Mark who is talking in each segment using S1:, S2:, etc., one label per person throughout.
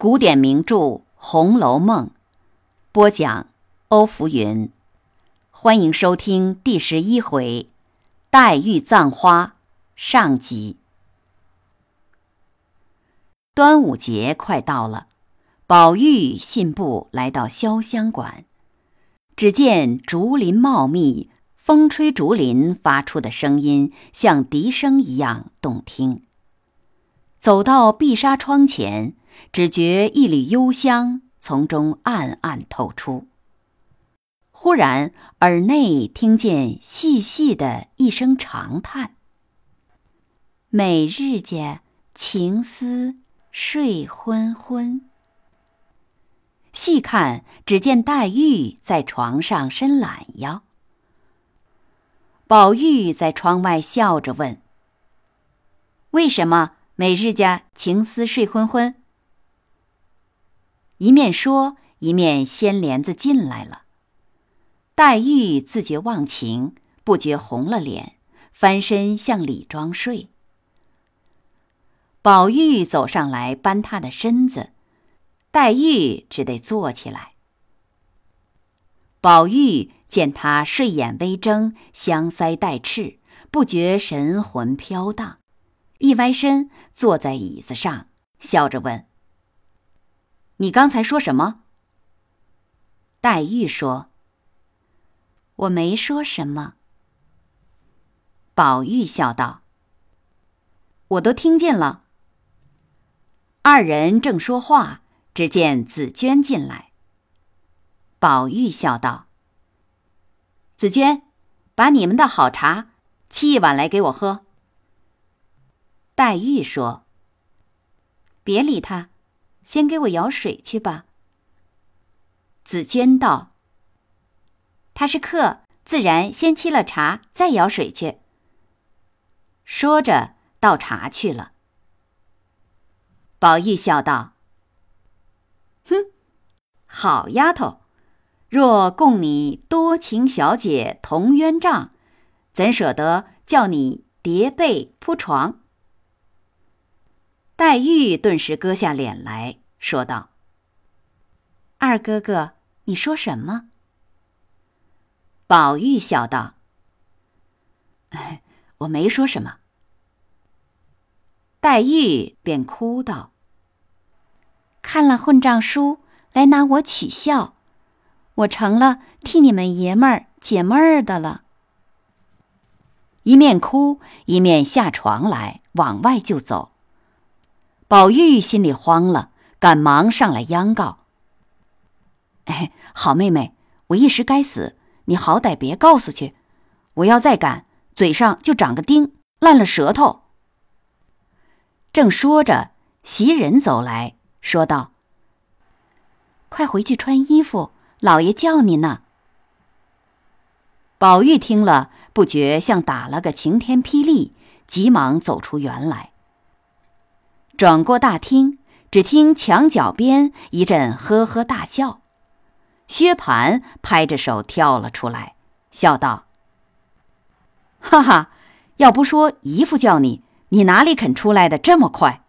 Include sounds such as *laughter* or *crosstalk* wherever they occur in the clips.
S1: 古典名著《红楼梦》，播讲欧福云。欢迎收听第十一回《黛玉葬花》上集。端午节快到了，宝玉信步来到潇湘馆，只见竹林茂密，风吹竹林发出的声音像笛声一样动听。走到碧纱窗前。只觉一缕幽香从中暗暗透出。忽然耳内听见细细的一声长叹：“每日家情思睡昏昏。”细看，只见黛玉在床上伸懒腰。宝玉在窗外笑着问：“为什么每日家情思睡昏昏？”一面说，一面掀帘子进来了。黛玉自觉忘情，不觉红了脸，翻身向里装睡。宝玉走上来扳她的身子，黛玉只得坐起来。宝玉见她睡眼微睁，香腮带赤，不觉神魂飘荡，一歪身坐在椅子上，笑着问。你刚才说什么？黛玉说：“我没说什么。”宝玉笑道：“我都听见了。”二人正说话，只见紫娟进来。宝玉笑道：“紫娟，把你们的好茶沏一碗来给我喝。”黛玉说：“别理他。”先给我舀水去吧。紫娟道：“他是客，自然先沏了茶，再舀水去。”说着倒茶去了。宝玉笑道：“哼，好丫头，若供你多情小姐同鸳帐，怎舍得叫你叠被铺床？”黛玉顿时搁下脸来说道：“二哥哥，你说什么？”宝玉笑道：“ *laughs* 我没说什么。”黛玉便哭道：“看了混账书来拿我取笑，我成了替你们爷们儿解闷儿的了。”一面哭一面下床来，往外就走。宝玉心里慌了，赶忙上来央告：“哎，好妹妹，我一时该死，你好歹别告诉去。我要再赶，嘴上就长个钉，烂了舌头。”正说着，袭人走来说道：“快回去穿衣服，老爷叫你呢。”宝玉听了，不觉像打了个晴天霹雳，急忙走出园来。转过大厅，只听墙角边一阵呵呵大笑，薛蟠拍着手跳了出来，笑道：“哈哈，要不说姨父叫你，你哪里肯出来的这么快？”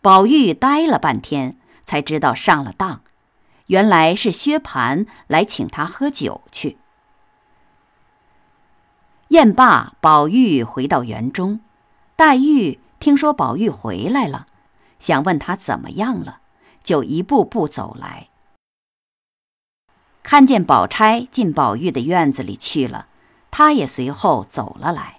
S1: 宝玉呆了半天，才知道上了当，原来是薛蟠来请他喝酒去。宴罢，宝玉回到园中，黛玉。听说宝玉回来了，想问他怎么样了，就一步步走来。看见宝钗进宝玉的院子里去了，他也随后走了来。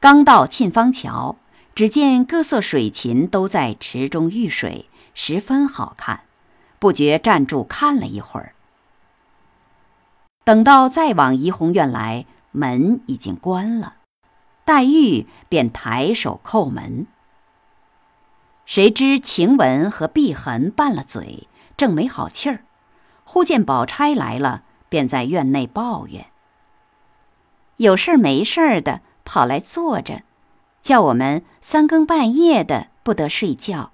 S1: 刚到沁芳桥，只见各色水禽都在池中浴水，十分好看，不觉站住看了一会儿。等到再往怡红院来，门已经关了。黛玉便抬手叩门，谁知晴雯和碧痕拌了嘴，正没好气儿，忽见宝钗来了，便在院内抱怨：“有事儿没事儿的跑来坐着，叫我们三更半夜的不得睡觉。”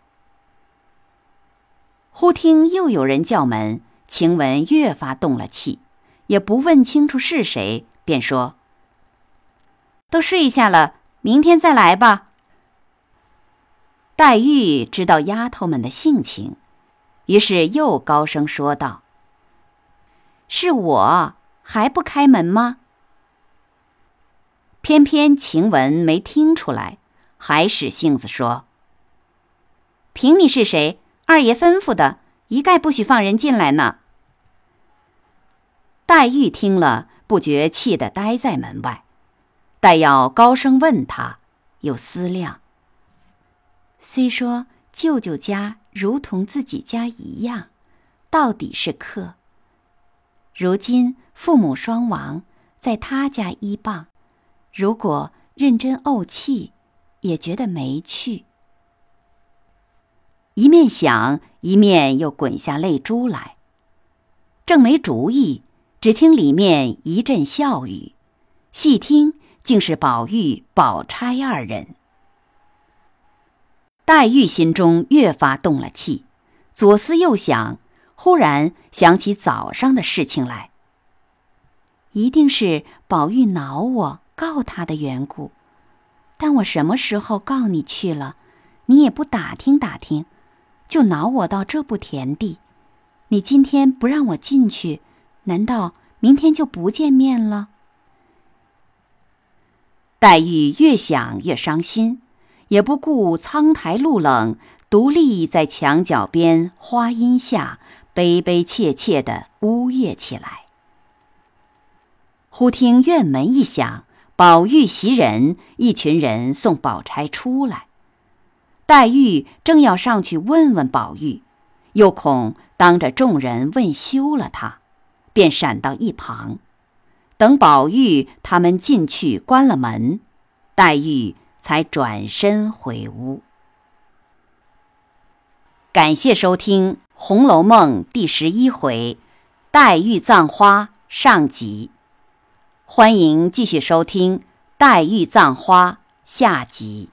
S1: 忽听又有人叫门，晴雯越发动了气，也不问清楚是谁，便说。都睡下了，明天再来吧。黛玉知道丫头们的性情，于是又高声说道：“是我还不开门吗？”偏偏晴雯没听出来，还使性子说：“凭你是谁，二爷吩咐的，一概不许放人进来呢。”黛玉听了，不觉气得呆在门外。待要高声问他，又思量。虽说舅舅家如同自己家一样，到底是客。如今父母双亡，在他家依傍，如果认真怄气，也觉得没趣。一面想，一面又滚下泪珠来。正没主意，只听里面一阵笑语，细听。竟是宝玉、宝钗二人。黛玉心中越发动了气，左思右想，忽然想起早上的事情来。一定是宝玉恼我、告他的缘故，但我什么时候告你去了，你也不打听打听，就恼我到这步田地。你今天不让我进去，难道明天就不见面了？黛玉越想越伤心，也不顾苍苔露冷，独立在墙角边花荫下，悲悲切切地呜咽起来。忽听院门一响，宝玉袭人一群人送宝钗出来。黛玉正要上去问问宝玉，又恐当着众人问羞了他，便闪到一旁。等宝玉他们进去，关了门，黛玉才转身回屋。感谢收听《红楼梦》第十一回“黛玉葬花”上集，欢迎继续收听“黛玉葬花”下集。